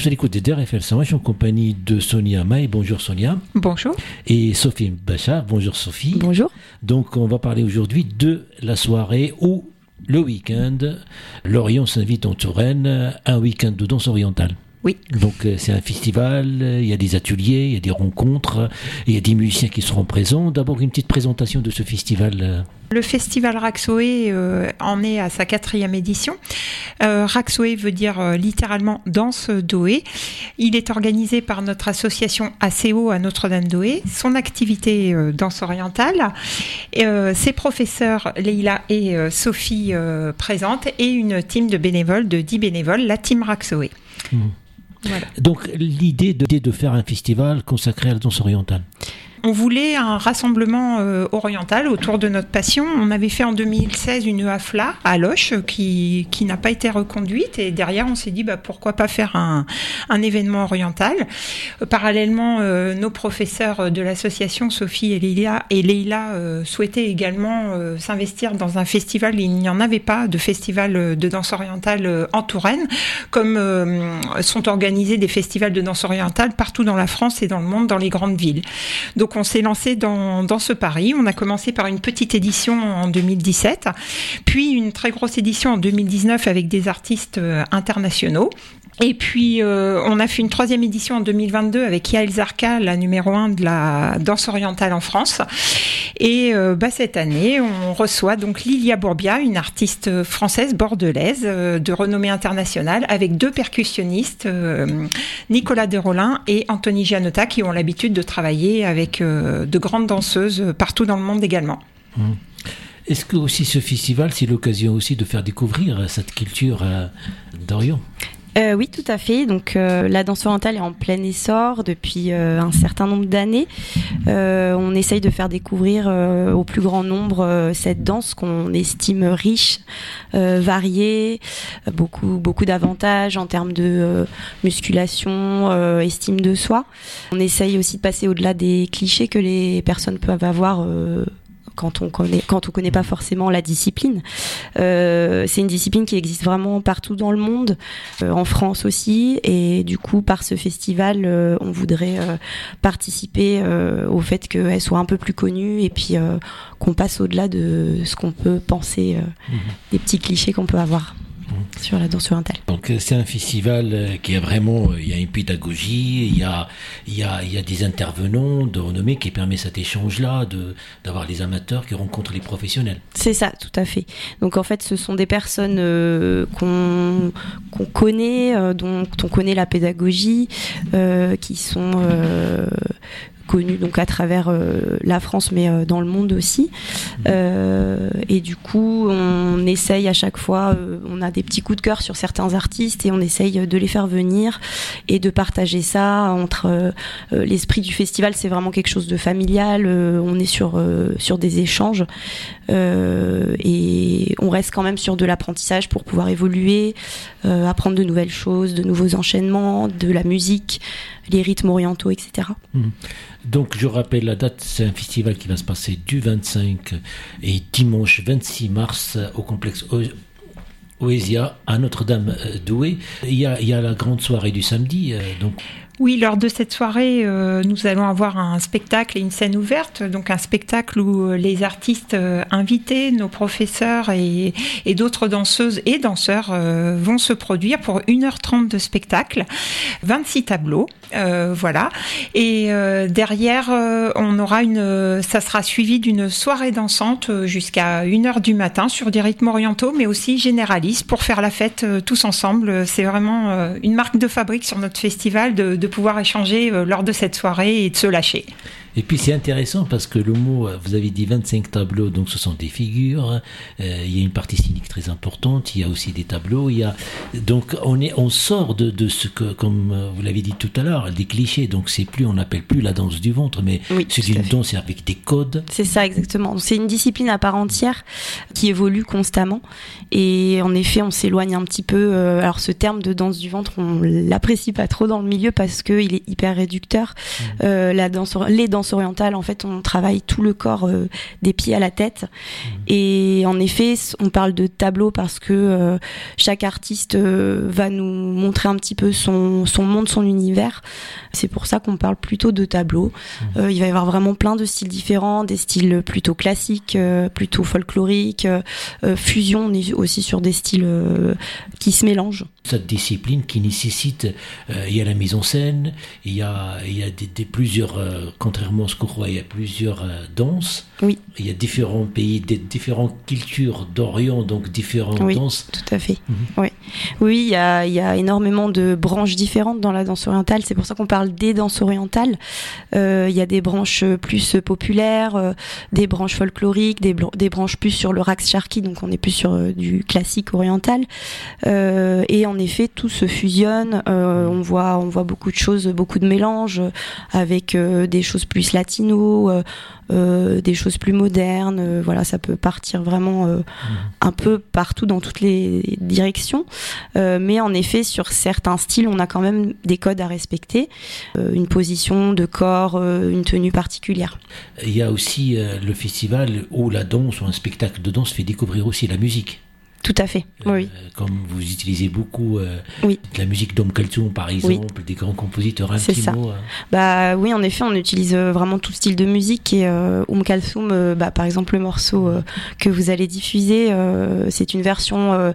Je suis à l'écoute des DRFL 101, je suis en compagnie de Sonia May. Bonjour Sonia. Bonjour. Et Sophie Bachar. Bonjour Sophie. Bonjour. Donc on va parler aujourd'hui de la soirée où le week-end, Lorient s'invite en Touraine, un week-end de danse orientale. Oui. Donc euh, c'est un festival, il y a des ateliers, il y a des rencontres, il y a des musiciens qui seront présents. D'abord une petite présentation de ce festival. euh. Le festival Raxoé euh, en est à sa quatrième édition. Euh, Raxoé veut dire euh, littéralement danse d'Oé. Il est organisé par notre association ACO à Notre-Dame-d'Oé. Son activité euh, danse orientale. Euh, ses professeurs Leïla et euh, Sophie euh, présentes et une team de bénévoles, de 10 bénévoles, la team Raxoé. Donc l'idée de, de faire un festival consacré à la danse orientale. On voulait un rassemblement euh, oriental autour de notre passion. On avait fait en 2016 une AFLA à Loche qui, qui n'a pas été reconduite et derrière on s'est dit bah, pourquoi pas faire un, un événement oriental. Euh, parallèlement, euh, nos professeurs de l'association Sophie et Leila, et Leila souhaitaient également s'investir dans un festival. Il n'y en avait pas de festival de danse orientale en Touraine, comme sont organisés des festivals de danse orientale partout dans la France et dans le monde, dans les grandes villes. On s'est lancé dans, dans ce pari. On a commencé par une petite édition en 2017, puis une très grosse édition en 2019 avec des artistes euh, internationaux. Et puis, euh, on a fait une troisième édition en 2022 avec Yael Zarka, la numéro un de la danse orientale en France. Et euh, bah, cette année, on reçoit donc Lilia Bourbia, une artiste française bordelaise euh, de renommée internationale, avec deux percussionnistes, Nicolas Desrollins et Anthony Gianotta, qui ont l'habitude de travailler avec de grandes danseuses partout dans le monde également. Est-ce que aussi ce festival, c'est l'occasion aussi de faire découvrir cette culture d'Orient Euh, oui, tout à fait. Donc, euh, la danse orientale est en plein essor depuis euh, un certain nombre d'années. Euh, on essaye de faire découvrir euh, au plus grand nombre euh, cette danse qu'on estime riche, variée, beaucoup beaucoup d'avantages en termes de musculation, estime de soi. On essaye aussi de passer au-delà des clichés que les personnes peuvent avoir. Quand on connaît quand on connaît pas forcément la discipline. Euh, c'est une discipline qui existe vraiment partout dans le monde, euh, en France aussi, et du coup par ce festival, euh, on voudrait participer au fait qu'elle soit un peu plus connue et puis qu'on passe au-delà de ce qu'on peut penser, euh, des petits clichés qu'on peut avoir sur la orientale. Donc euh, c'est un festival euh, qui a vraiment, euh, il y a une pédagogie, il y a, il y a, il y a des intervenants de renommée qui permet cet échange-là, d'avoir les amateurs qui rencontrent les professionnels. C'est ça, tout à fait. Donc en fait, ce sont des personnes euh, qu'on connaît, euh, dont on connaît la pédagogie, euh, qui sont connues donc à travers euh, la France, mais euh, dans le monde aussi. Euh, et du coup, on essaye à chaque fois, on a des petits coups de cœur sur certains artistes et on essaye de les faire venir et de partager ça entre l'esprit du festival. C'est vraiment quelque chose de familial. on est sur sur des échanges. Et on reste quand même sur de l'apprentissage pour pouvoir évoluer, apprendre de nouvelles choses, de nouveaux enchaînements, de la musique, les rythmes orientaux, etc. Donc je rappelle la date, c'est un festival qui va se passer du 25 et dimanche 26 mars au complexe Oesia à Notre-Dame euh, d'Oué. Il y, a, il y a la grande soirée du samedi, euh, Oui, lors de cette soirée, euh, nous allons avoir un spectacle et une scène ouverte, donc un spectacle où euh, les artistes euh, invités, nos professeurs et, et d'autres danseuses et danseurs vont se produire pour 1h30 de spectacle, 26 tableaux, voilà. Et derrière, on aura une, ça sera suivi d'une soirée dansante jusqu'à 1h du matin sur des rythmes orientaux, mais aussi généralistes pour faire la fête tous ensemble. C'est vraiment une marque de fabrique sur notre festival de pouvoir échanger euh, lors de cette soirée et de se lâcher. Et puis c'est intéressant parce que le mot, vous avez dit 25 tableaux, donc ce sont des figures. euh, il y a une partie scénique très importante. Il y a aussi des tableaux. Il y a donc on est, on sort de, de ce que, comme euh, vous l'avez dit tout à l'heure, des clichés. Donc c'est plus, on n'appelle plus la danse du ventre, mais Oui, c'est une danse avec des codes. C'est ça exactement. C'est une discipline à part entière qui évolue constamment. Et en effet, on s'éloigne un petit peu. euh, alors ce terme de danse du ventre, on l'apprécie pas trop dans le milieu parce que il est hyper réducteur. Euh, la danse, les danses danse orientale, en fait, on travaille tout le corps euh, des pieds à la tête. Mmh. Et en effet, on parle de tableau parce que euh, chaque artiste euh, va nous montrer un petit peu son, son monde, son univers. C'est pour ça qu'on parle plutôt de tableau. Mmh. il va y avoir vraiment plein de styles différents, des styles plutôt classiques, plutôt folkloriques, fusion. On est aussi sur des styles qui se mélangent. Cette discipline qui nécessite, il y a la mise en scène, il y a, il y a des, plusieurs, contrairement à ce qu'on croit, il y a plusieurs danses. Oui. Il y a différents pays, des différentes cultures d'Orient, donc différentes oui, danses. Tout à fait. Mhm. Oui, oui il, y a, il y a énormément de branches différentes dans la danse orientale. C'est pour ça qu'on parle des danses orientales. Euh, il y a des branches plus populaires, euh, des branches folkloriques, des, des, branches plus sur le rax sharki, donc on est plus sur euh, du classique oriental. Euh, et en effet, tout se fusionne. Euh, on voit, on voit beaucoup de choses, beaucoup de mélanges avec des choses plus latino. Euh, des choses plus modernes. Euh, voilà, ça peut partir vraiment euh, mmh. un peu partout dans toutes les directions. mais en effet, sur certains styles, on a quand même des codes à respecter, une position de corps, une tenue particulière. Il y a aussi le festival où la danse ou un spectacle de danse fait découvrir aussi la musique. Tout à fait, euh, oui. Comme vous utilisez beaucoup euh, oui. de la musique d'Om Kaltoum, par exemple, des grands compositeurs, un C'est ça. Hein. Bah oui, en effet, on utilise euh, vraiment tout style de musique et Om Kaltoum, bah, par exemple, le morceau que vous allez diffuser, c'est une version.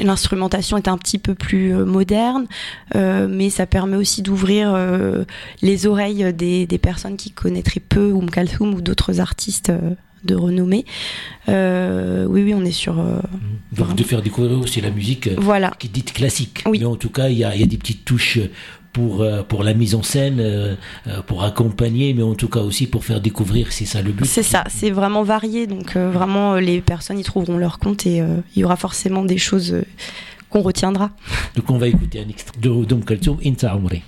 L'instrumentation est un petit peu plus moderne, mais ça permet aussi d'ouvrir les oreilles des, des, personnes qui connaîtraient peu Om Kaltoum ou d'autres artistes de renommée. Euh, oui, oui, on est sur. Euh, Donc de faire découvrir aussi la musique euh, voilà. qui est dite classique. Oui. Mais en tout cas, il y a, y a, des petites touches pour, pour la mise en scène, pour accompagner, mais en tout cas aussi pour faire découvrir, c'est ça le but. C'est ça, c'est vraiment varié. Donc vraiment, les personnes y trouveront leur compte et il y aura forcément des choses qu'on retiendra. Donc on va écouter un extrait de Dom Kaltoum, Inta Amri.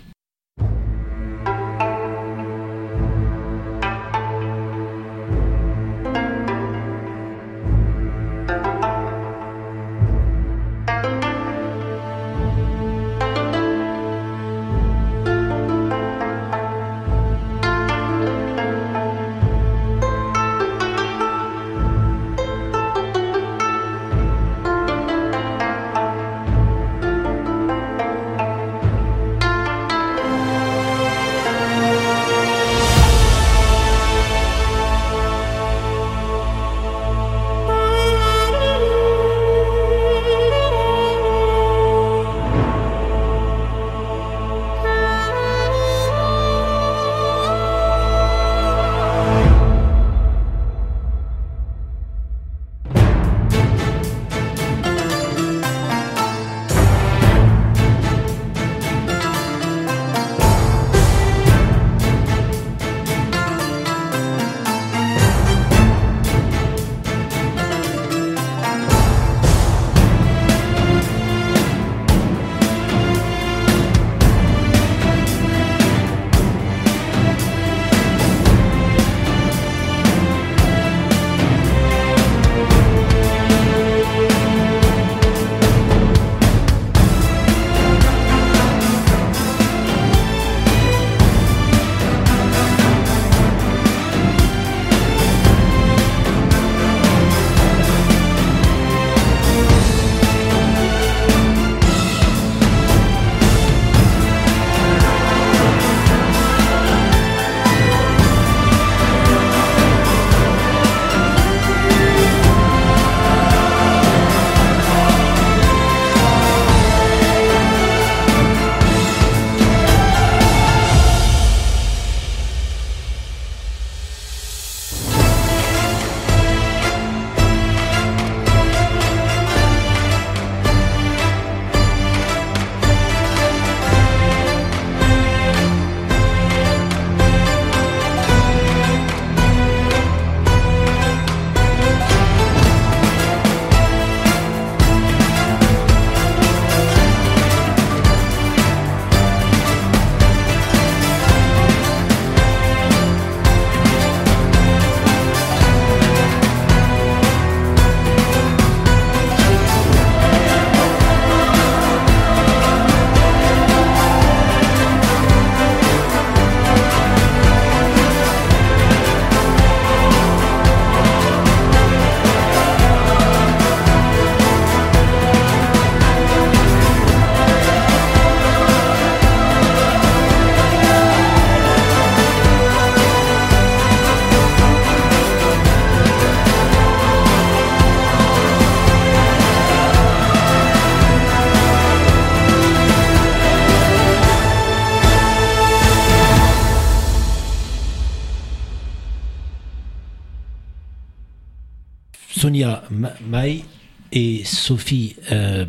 Sonia Maï et Sophie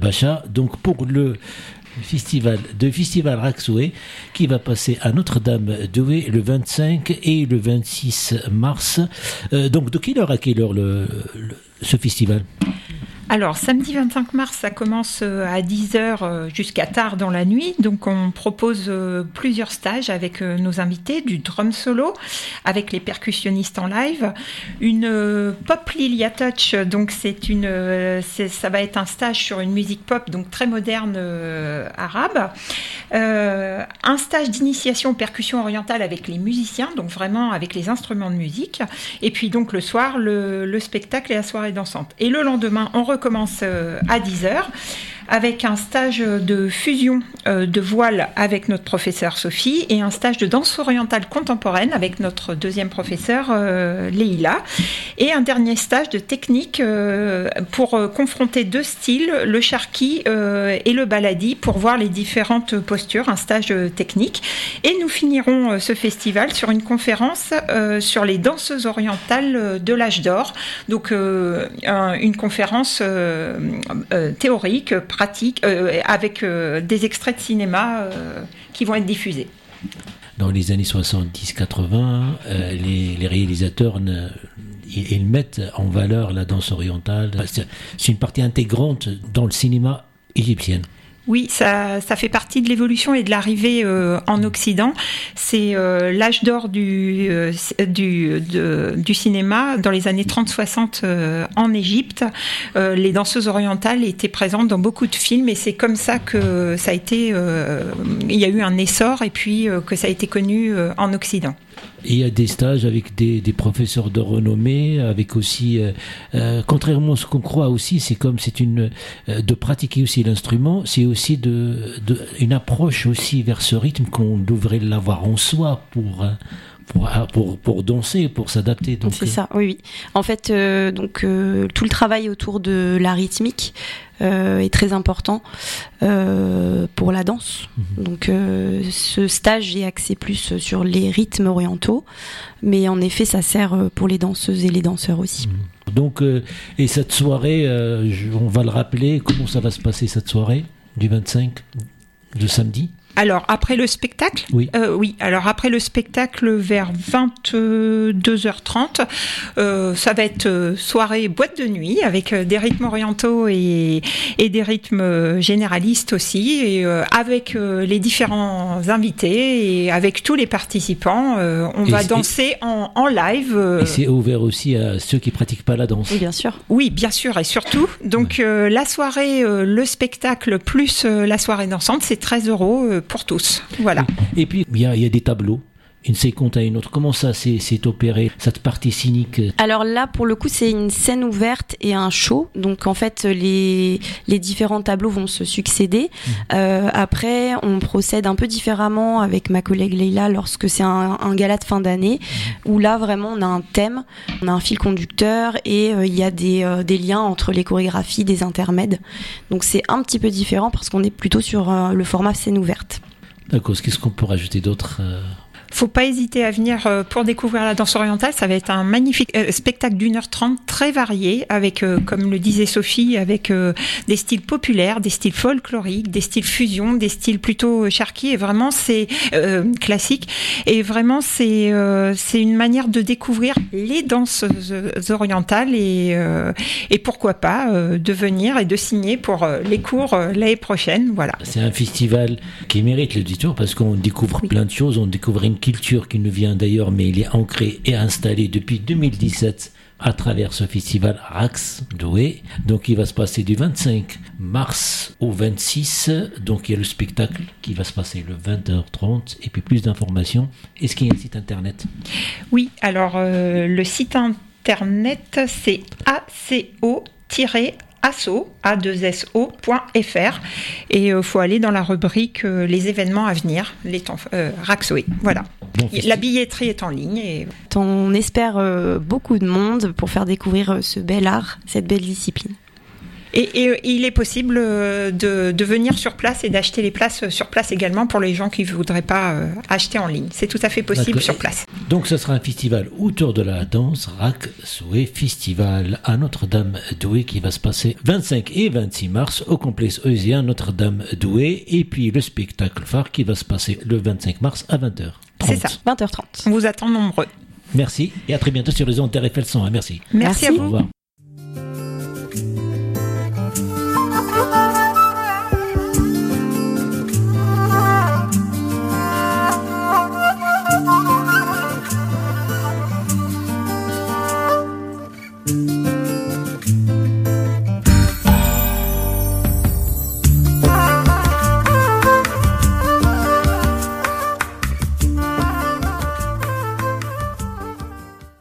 Bacha. Donc pour le festival de Festival Raxoué qui va passer à Notre-Dame-de-Douai le 25 et le 26 mars. donc de quelle heure à quelle heure le, ce festival? Alors, samedi 25 mars, ça commence euh, à 10h euh, jusqu'à tard dans la nuit. Donc, on propose euh, plusieurs stages avec nos invités, du drum solo, avec les percussionnistes en live, une pop Lilia Touch. Donc, c'est une, ça va être un stage sur une musique pop, donc très moderne arabe. un stage d'initiation aux percussions orientales avec les musiciens, donc vraiment avec les instruments de musique. Et puis, donc, le soir, le, le spectacle et la soirée dansante. Et le lendemain, on commence euh, à 10h avec un stage de fusion euh, de voile avec notre professeur Sophie et un stage de danse orientale contemporaine avec notre deuxième professeur euh, Leïla. Et un dernier stage de technique pour confronter deux styles, le charqui et le baladi pour voir les différentes postures, un stage technique. Et nous finirons ce festival sur une conférence sur les danseuses orientales de l'âge d'or. Donc une conférence euh, euh, théorique, pratique, euh, avec des extraits de cinéma qui vont être diffusés. Dans les années 70-80, les, réalisateurs ils mettent en valeur la danse orientale. C'est une partie intégrante dans le cinéma égyptien. Oui, ça, fait partie de l'évolution et de l'arrivée euh, en Occident. C'est euh, l'âge d'or du, euh, du, cinéma dans les années 30-60 en Égypte. les danseuses orientales étaient présentes dans beaucoup de films et c'est comme ça que ça a été, il y a eu un essor et puis que ça a été connu en Occident. Il y a des stages avec des, professeurs de renommée, avec aussi, euh, euh, contrairement à ce qu'on croit aussi, c'est comme c'est une euh, de pratiquer aussi l'instrument, c'est aussi de, une approche aussi vers ce rythme qu'on devrait l'avoir en soi pour pour, pour, danser, pour s'adapter. C'est ça, oui, oui. En fait, donc tout le travail autour de la rythmique, euh, est très important euh, pour la danse. Mhm. Donc euh, ce stage est axé plus sur les rythmes orientaux, mais en effet ça sert pour les danseuses et les danseurs aussi. Mhm. Donc et cette soirée, on va le rappeler, comment ça va se passer cette soirée du 25 de samedi? Alors après le spectacle Oui. Euh, oui. Alors après le spectacle vers 22h30, euh, ça va être euh, soirée boîte de nuit avec des rythmes orientaux et, et des rythmes généralistes aussi, et avec les différents invités et avec tous les participants, on va danser en, en, live. Et c'est ouvert aussi à ceux qui pratiquent pas la danse. Oui, bien sûr. Oui, bien sûr et surtout. Donc la soirée, le spectacle plus la soirée dansante, c'est 13 euros pour tous. Voilà. Et puis, il y a, des tableaux une séquence à une autre. Comment ça s'est opéré, cette partie cynique? Alors là, pour le coup, c'est une scène ouverte et un show. Donc en fait, les, les différents tableaux vont se succéder. Mmh. Euh, après, on procède un peu différemment avec ma collègue Leila lorsque c'est un, gala de fin d'année, mmh. où là, vraiment, on a un thème, on a un fil conducteur et euh, il y a des, euh, des, liens entre les chorégraphies, des intermèdes. Donc c'est un petit peu différent parce qu'on est plutôt sur le format scène ouverte. D'accord. Qu'est-ce qu'on peut rajouter d'autre faut pas hésiter à venir euh, pour découvrir la danse orientale. Ça va être un magnifique euh, spectacle d'une heure trente, très varié, avec, euh, comme le disait Sophie, avec des styles populaires, des styles folkloriques, des styles fusion, des styles plutôt charqui. Et vraiment, c'est classique. Et vraiment, c'est c'est une manière de découvrir les danses orientales et, et pourquoi pas de venir et de signer pour les cours l'année prochaine. Voilà. C'est un festival qui mérite le détour parce qu'on découvre plein de choses. On découvre une culture qui nous vient d'ailleurs, mais il est ancré et installé depuis 2017 à travers ce festival Rax Douai. Donc il va se passer du 25 mars au 26. Donc il y a le spectacle qui va se passer le 20h30 et puis plus d'informations. Est-ce qu'il y a un site internet? Oui, alors euh, le site internet c'est aco asso, a2so.fr et il euh, faut aller dans la rubrique euh, les événements à venir, les temps, euh, Raxoé. Voilà. la billetterie est en ligne. Et... On espère beaucoup de monde pour faire découvrir ce bel art, cette belle discipline. Et, et il est possible euh, de, de venir sur place et d'acheter les places sur place également pour les gens qui ne voudraient pas euh, acheter en ligne. C'est tout à fait possible sur place. Donc ce sera un festival autour de la danse, RAC Souhait Festival à Notre-Dame Douai qui va se passer 25 et 26 mars au complexe Eusien Notre-Dame Douai et puis le spectacle phare qui va se passer le 25 mars à 20h. C'est ça. 20h30. On vous attend nombreux. Merci et à très bientôt sur les ondes RFL 100. hein. Merci. Merci, Merci. à Au vous. revoir.